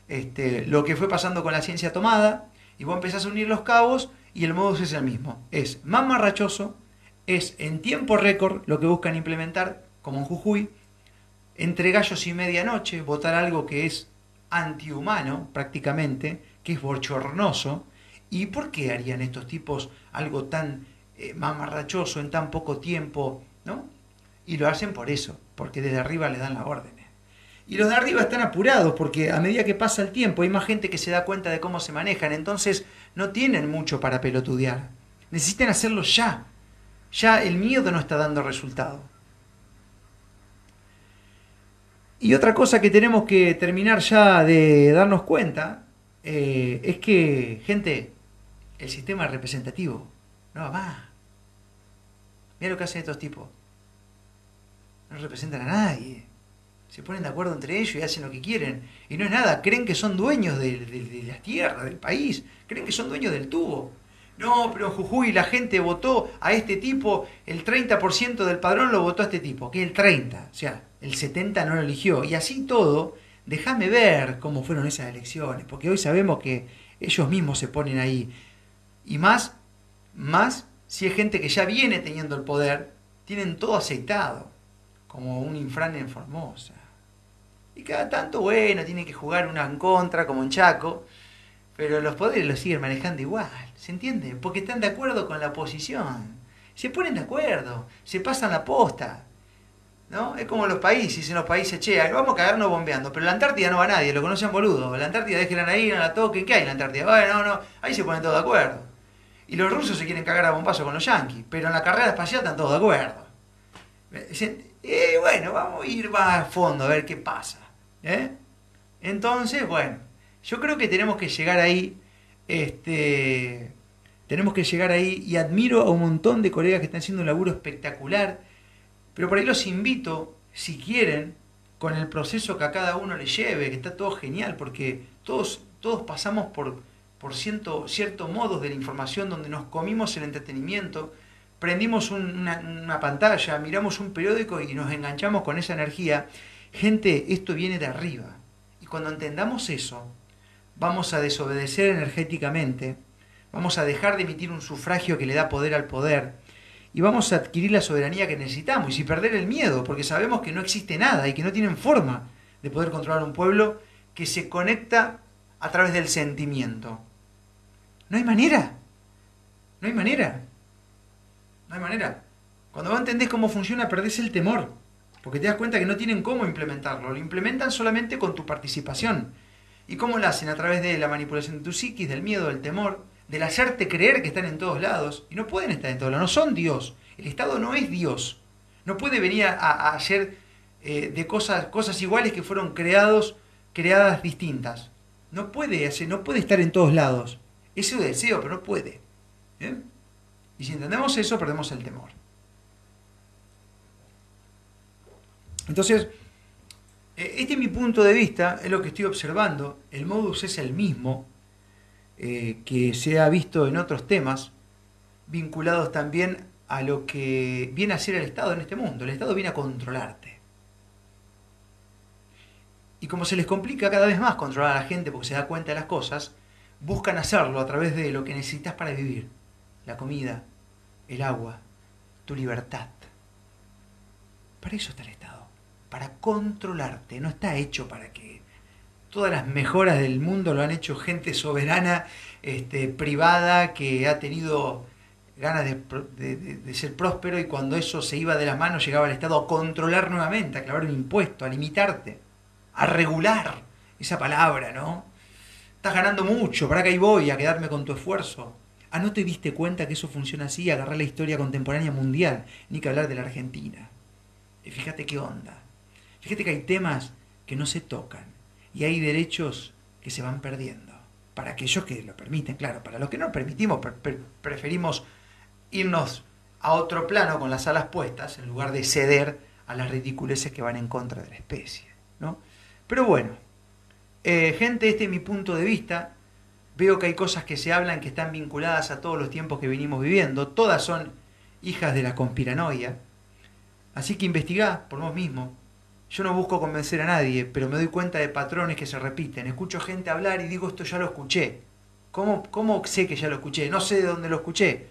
este, lo que fue pasando con la ciencia tomada, y vos empezás a unir los cabos y el modus es el mismo. Es más marrachoso, es en tiempo récord lo que buscan implementar, como en Jujuy, entre gallos y medianoche, votar algo que es antihumano prácticamente, que es bochornoso. ¿Y por qué harían estos tipos algo tan eh, mamarrachoso en tan poco tiempo? ¿no? Y lo hacen por eso, porque desde arriba le dan las órdenes. Y los de arriba están apurados porque a medida que pasa el tiempo hay más gente que se da cuenta de cómo se manejan, entonces no tienen mucho para pelotudear. Necesitan hacerlo ya. Ya el miedo no está dando resultado. Y otra cosa que tenemos que terminar ya de darnos cuenta eh, es que, gente, el sistema representativo no va más. Mira lo que hacen estos tipos. No representan a nadie. Se ponen de acuerdo entre ellos y hacen lo que quieren. Y no es nada, creen que son dueños de, de, de las tierras, del país. Creen que son dueños del tubo. No, pero en Jujuy la gente votó a este tipo, el 30% del padrón lo votó a este tipo, que el 30, o sea, el 70 no lo eligió. Y así todo, déjame ver cómo fueron esas elecciones, porque hoy sabemos que ellos mismos se ponen ahí. Y más, más si es gente que ya viene teniendo el poder, tienen todo aceitado, como un infran en Formosa. Y cada tanto, bueno, tienen que jugar una en contra, como en Chaco, pero los poderes los siguen manejando igual, ¿se entiende? Porque están de acuerdo con la oposición. Se ponen de acuerdo, se pasan la posta. ¿No? Es como los países, en los países, che, vamos a cagarnos bombeando, pero la Antártida no va nadie, lo conocen boludo. La Antártida déjenla ahí, no la toquen, ¿qué hay en la Antártida? Bueno, no, no, ahí se ponen todos de acuerdo. Y los rusos se quieren cagar a bombazo con los yanquis, pero en la carrera espacial están todos de acuerdo. Eh, bueno, vamos a ir más a fondo a ver qué pasa. ¿eh? Entonces, bueno, yo creo que tenemos que llegar ahí, este, tenemos que llegar ahí y admiro a un montón de colegas que están haciendo un laburo espectacular, pero por ahí los invito, si quieren, con el proceso que a cada uno le lleve, que está todo genial, porque todos, todos pasamos por, por cierto, cierto modos de la información donde nos comimos el entretenimiento, prendimos una, pantalla, miramos un periódico y nos enganchamos con esa energía. Gente, esto viene de arriba. Y cuando entendamos eso, vamos a desobedecer energéticamente, Vamos a dejar de emitir un sufragio que le da poder al poder y vamos a adquirir la soberanía que necesitamos y sin perder el miedo, porque sabemos que no existe nada y que no tienen forma de poder controlar un pueblo que se conecta a través del sentimiento. No hay manera. No hay manera. No hay manera. Cuando vos entendés cómo funciona, perdés el temor. Porque te das cuenta que no tienen cómo implementarlo. Lo implementan solamente con tu participación. ¿Y cómo lo hacen? A través de la manipulación de tu psiquis, del miedo, del temor, del hacerte creer que están en todos lados. Y no pueden estar en todos lados. No son Dios. El Estado no es Dios. No puede venir a, hacer eh, de cosas, cosas iguales que fueron creados, creadas distintas. No puede, hacer, no puede estar en todos lados. Es su deseo, pero no puede. Y si entendemos eso, perdemos el temor. Entonces, eh, este es mi punto de vista, es lo que estoy observando. El modus es el mismo eh, que se ha visto en otros temas, vinculados también a lo que viene a ser el Estado en este mundo. El Estado viene a controlarte. Y como se les complica cada vez más controlar a la gente porque se da cuenta de las cosas, buscan hacerlo a través de lo que necesitas para vivir. La comida, el agua, tu libertad. Para eso está el Estado, para controlarte. No está hecho para que todas las mejoras del mundo lo han hecho gente soberana, este, privada, que ha tenido ganas de, ser próspero y cuando eso se iba de las manos llegaba el Estado a controlar nuevamente, a clavar un impuesto, a limitarte, a regular esa palabra, ¿no? Estás ganando mucho, para que ahí voy a quedarme con tu esfuerzo. Ah, ¿no te diste cuenta que eso funciona así? Agarrar la historia contemporánea mundial, ni que hablar de la Argentina. Y fíjate qué onda. Fíjate que hay temas que no se tocan y hay derechos que se van perdiendo. Para aquellos que lo permiten, claro. Para los que no permitimos, preferimos irnos a otro plano con las alas puestas en lugar de ceder a las ridiculeces que van en contra de la especie. ¿no? Pero bueno, eh, gente, este es mi punto de vista. Veo que hay cosas que se hablan que están vinculadas a todos los tiempos que venimos viviendo. Todas son hijas de la conspiranoia. Así que investigá por vos mismo. Yo no busco convencer a nadie, pero me doy cuenta de patrones que se repiten. Escucho gente hablar y digo, esto ya lo escuché. ¿Cómo, ¿Cómo sé que ya lo escuché? No sé de dónde lo escuché.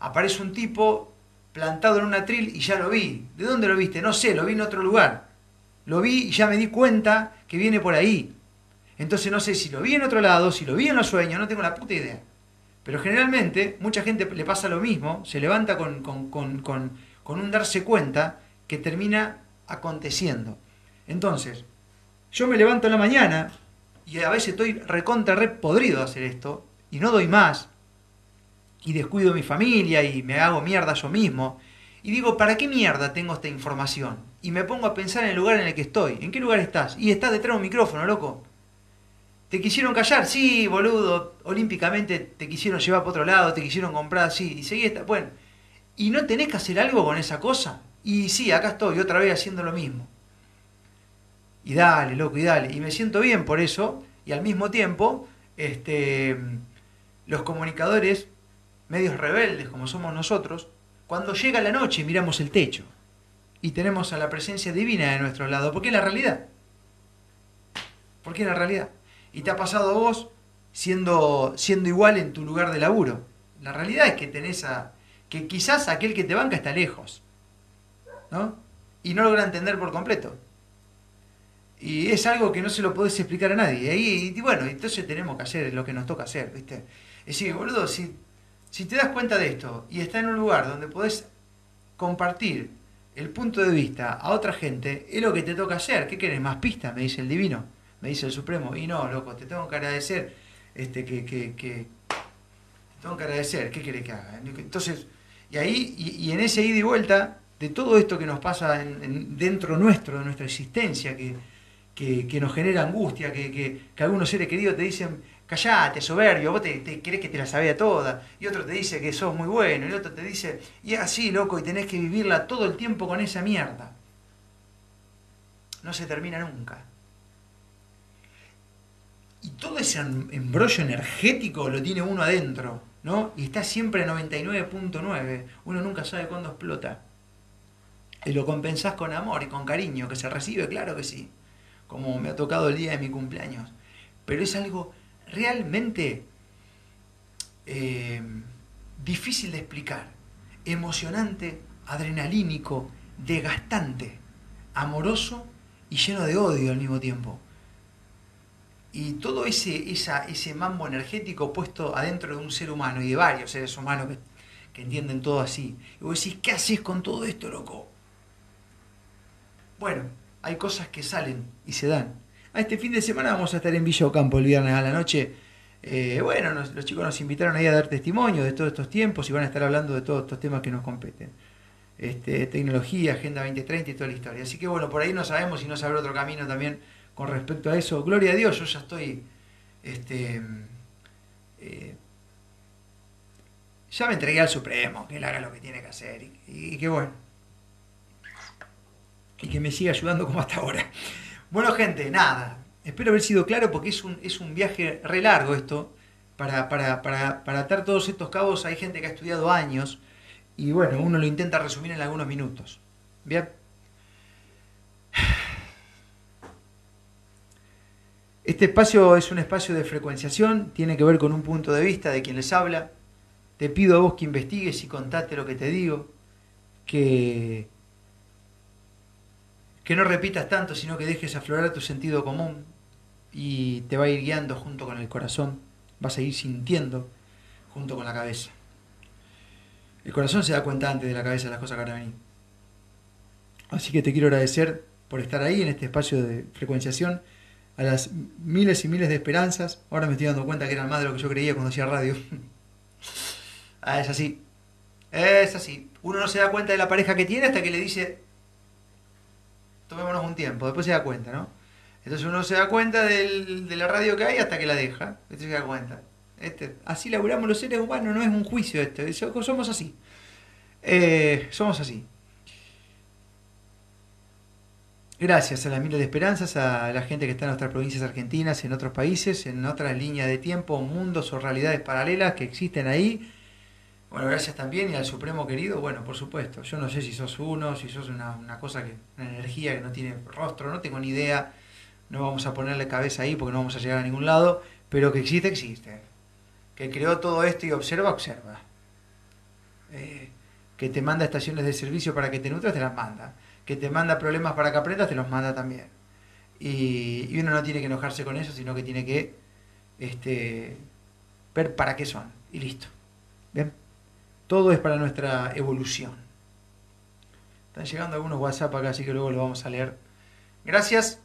Aparece un tipo plantado en un atril y ya lo vi. ¿De dónde lo viste? No sé, lo vi en otro lugar. Lo vi y ya me di cuenta que viene por ahí. Entonces no sé si lo vi en otro lado, si lo vi en los sueños, no tengo la puta idea. Pero generalmente mucha gente le pasa lo mismo, se levanta con, con, un darse cuenta que termina aconteciendo. Entonces, yo me levanto en la mañana y a veces estoy recontra re podrido a hacer esto y no doy más y descuido mi familia y me hago mierda yo mismo y digo, ¿para qué mierda tengo esta información? Y me pongo a pensar en el lugar en el que estoy. ¿En qué lugar estás? Y estás detrás de un micrófono, loco. ¿Te quisieron callar? Sí, boludo. Olímpicamente te quisieron llevar para otro lado, te quisieron comprar, sí. Y seguí esta. Bueno, ¿y no tenés que hacer algo con esa cosa? Y sí, acá estoy, otra vez haciendo lo mismo. Y dale, loco, y dale. Y me siento bien por eso. Y al mismo tiempo, este, los comunicadores, medios rebeldes como somos nosotros, cuando llega la noche miramos el techo y tenemos a la presencia divina de nuestro lado, porque es la realidad. Porque es la realidad y te ha pasado a vos siendo, siendo igual en tu lugar de laburo. La realidad es que tenés a. que quizás aquel que te banca está lejos. ¿No? Y no logra entender por completo. Y es algo que no se lo podés explicar a nadie. Y, bueno, entonces tenemos que hacer lo que nos toca hacer, ¿viste? Es decir, boludo, si, si te das cuenta de esto y está en un lugar donde podés compartir el punto de vista a otra gente, es lo que te toca hacer. ¿Qué querés? ¿Más pistas? Me dice el divino me dice el Supremo, y no, loco, te tengo que agradecer, este, que, que, que te tengo que agradecer, ¿qué querés que haga? Entonces, y ahí, y, en ese ida y vuelta, de todo esto que nos pasa en, dentro nuestro, de nuestra existencia, que, que, nos genera angustia, que, algunos seres queridos te dicen, callate, soberbio, vos te, te, crees que te la sabía toda, y otro te dice que sos muy bueno, y otro te dice, y así, loco, y tenés que vivirla todo el tiempo con esa mierda. No se termina nunca. Y todo ese embrollo energético lo tiene uno adentro, ¿no? Y está siempre a 99.9. Uno nunca sabe cuándo explota. Y lo compensás con amor y con cariño, que se recibe, claro que sí. Como me ha tocado el día de mi cumpleaños. Pero es algo realmente eh, difícil de explicar, emocionante, adrenalínico, desgastante, amoroso y lleno de odio al mismo tiempo. Y todo ese, ese mambo energético puesto adentro de un ser humano y de varios seres humanos que, que entienden todo así. Y vos decís, ¿qué haces con todo esto, loco? Bueno, hay cosas que salen y se dan. A este fin de semana vamos a estar en Villa Ocampo el viernes a la noche. Eh, bueno, los chicos nos invitaron ahí a dar testimonio de todos estos tiempos y van a estar hablando de todos estos temas que nos competen. Este, tecnología, Agenda 2030 y toda la historia. Así que bueno, por ahí no sabemos si no saber otro camino también con respecto a eso. Gloria a Dios, yo ya estoy. Este, eh, ya me entregué al Supremo, que él haga lo que tiene que hacer y, que bueno. Y que me siga ayudando como hasta ahora. Bueno, gente, nada. Espero haber sido claro porque es un, es un viaje re largo esto. Para, para, para, para atar todos estos cabos hay gente que ha estudiado años y bueno, uno lo intenta resumir en algunos minutos. Este espacio es un espacio de frecuenciación, tiene que ver con un punto de vista de quien les habla. Te pido a vos que investigues y contate lo que te digo, que, que no repitas tanto, sino que dejes aflorar tu sentido común y te va a ir guiando junto con el corazón, vas a ir sintiendo junto con la cabeza. El corazón se da cuenta antes de la cabeza de las cosas que van a venir. Así que te quiero agradecer por estar ahí en este espacio de frecuenciación, a las miles y miles de esperanzas. Ahora me estoy dando cuenta que eran más de lo que yo creía cuando hacía radio. ah, es así. Es así. Uno no se da cuenta de la pareja que tiene hasta que le dice, tomémonos un tiempo. Después se da cuenta, ¿no? Entonces uno se da cuenta del, de la radio que hay hasta que la deja. Entonces se da cuenta. Este, así laburamos los seres humanos, no es un juicio esto, somos así. Eh, somos así. Gracias a las miles de esperanzas, a la gente que está en nuestras provincias argentinas, en otros países, en otras líneas de tiempo, mundos o realidades paralelas que existen ahí. Bueno, gracias también y al Supremo querido, bueno, por supuesto. Yo no sé si sos uno, si sos una, cosa que, una energía que no tiene rostro, no tengo ni idea. No vamos a ponerle cabeza ahí porque no vamos a llegar a ningún lado, pero que existe, existe que creó todo esto y observa, observa. Eh, que te manda estaciones de servicio para que te nutras, te las manda. Que te manda problemas para que aprendas, te los manda también. Y, uno no tiene que enojarse con eso, sino que tiene que este, ver para qué son. Y listo. ¿Bien? Todo es para nuestra evolución. Están llegando algunos WhatsApp acá, así que luego lo vamos a leer. Gracias.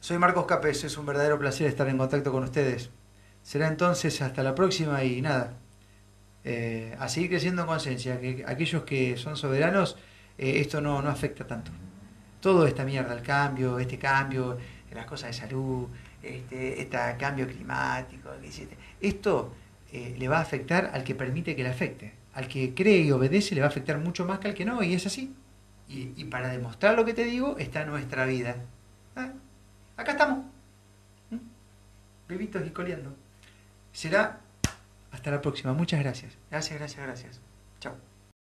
Soy Marcos Capes, es un verdadero placer estar en contacto con ustedes. Será entonces hasta la próxima y nada, eh, a seguir creciendo en conciencia, que aquellos que son soberanos, eh, esto no, no afecta tanto. Todo esta mierda, el cambio, este cambio, las cosas de salud, este, este cambio climático, esto eh, le va a afectar al que permite que le afecte. Al que cree y obedece le va a afectar mucho más que al que no, y es así. Y, para demostrar lo que te digo, está nuestra vida. Ah, acá estamos. ¿Mm? Bebitos y coleando será hasta la próxima. Muchas gracias. Gracias, gracias, gracias.